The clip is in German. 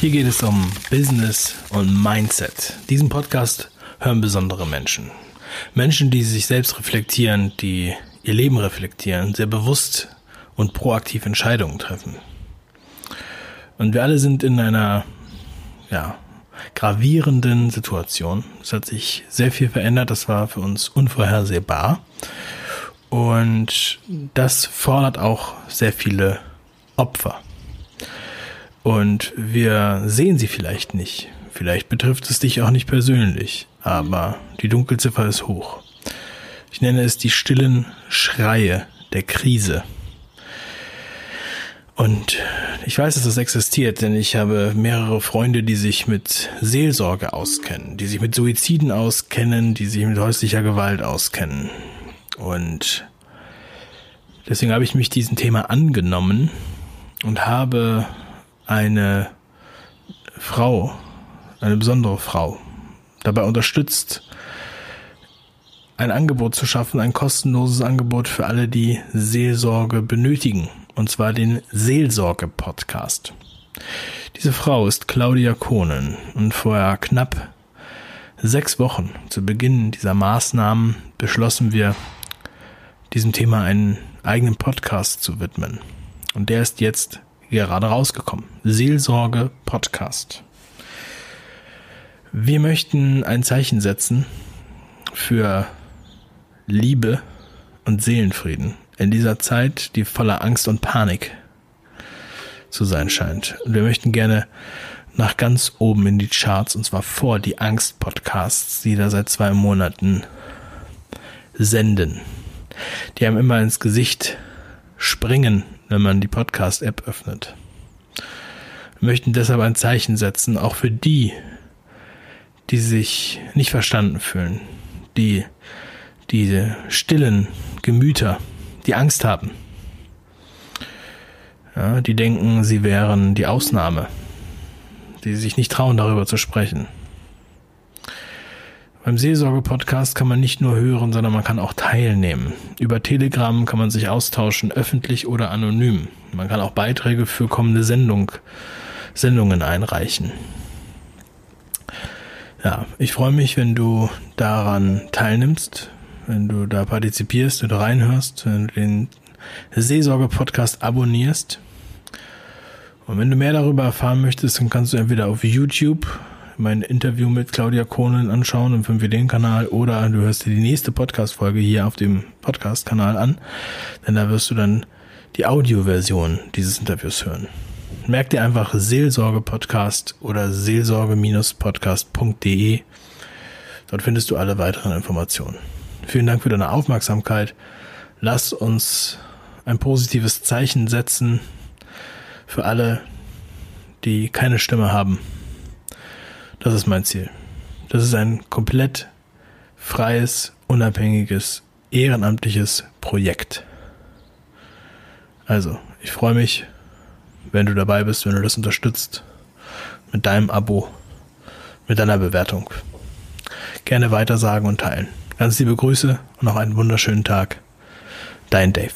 Hier geht es um Business und Mindset. Diesen Podcast hören besondere Menschen. Menschen, die sich selbst reflektieren, die ihr Leben reflektieren, sehr bewusst und proaktiv Entscheidungen treffen. Und wir alle sind in einer, ja, gravierenden Situation. Es hat sich sehr viel verändert. Das war für uns unvorhersehbar. Und das fordert auch sehr viele Opfer. Und wir sehen sie vielleicht nicht. Vielleicht betrifft es dich auch nicht persönlich, aber die Dunkelziffer ist hoch. Ich nenne es die stillen Schreie der Krise. Und ich weiß, dass das existiert, denn ich habe mehrere Freunde, die sich mit Seelsorge auskennen, die sich mit Suiziden auskennen, die sich mit häuslicher Gewalt auskennen. Und deswegen habe ich mich diesem Thema angenommen und habe eine Frau, eine besondere Frau, dabei unterstützt, ein Angebot zu schaffen, ein kostenloses Angebot für alle, die Seelsorge benötigen, und zwar den Seelsorge-Podcast. Diese Frau ist Claudia Kohnen und vor knapp sechs Wochen zu Beginn dieser Maßnahmen beschlossen wir, diesem Thema einen eigenen Podcast zu widmen. Und der ist jetzt gerade rausgekommen. Seelsorge Podcast. Wir möchten ein Zeichen setzen für Liebe und Seelenfrieden in dieser Zeit, die voller Angst und Panik zu sein scheint. Und wir möchten gerne nach ganz oben in die Charts und zwar vor die Angst-Podcasts, die da seit zwei Monaten senden. Die haben immer ins Gesicht springen, wenn man die Podcast-App öffnet. Wir möchten deshalb ein Zeichen setzen, auch für die, die sich nicht verstanden fühlen, die diese stillen Gemüter, die Angst haben, ja, die denken, sie wären die Ausnahme, die sich nicht trauen, darüber zu sprechen. Beim Seelsorge-Podcast kann man nicht nur hören, sondern man kann auch teilnehmen. Über Telegram kann man sich austauschen, öffentlich oder anonym. Man kann auch Beiträge für kommende Sendung, Sendungen einreichen. Ja, ich freue mich, wenn du daran teilnimmst, wenn du da partizipierst oder reinhörst, wenn du den Seelsorge-Podcast abonnierst. Und wenn du mehr darüber erfahren möchtest, dann kannst du entweder auf YouTube mein Interview mit Claudia Kohnen anschauen im 5 den Kanal oder du hörst dir die nächste Podcast-Folge hier auf dem Podcast-Kanal an, denn da wirst du dann die Audioversion dieses Interviews hören. Merk dir einfach Seelsorge-Podcast oder seelsorge-podcast.de. Dort findest du alle weiteren Informationen. Vielen Dank für deine Aufmerksamkeit. Lass uns ein positives Zeichen setzen für alle, die keine Stimme haben das ist mein Ziel. Das ist ein komplett freies, unabhängiges, ehrenamtliches Projekt. Also, ich freue mich, wenn du dabei bist, wenn du das unterstützt. Mit deinem Abo, mit deiner Bewertung. Gerne weitersagen und teilen. Ganz liebe Grüße und noch einen wunderschönen Tag. Dein Dave.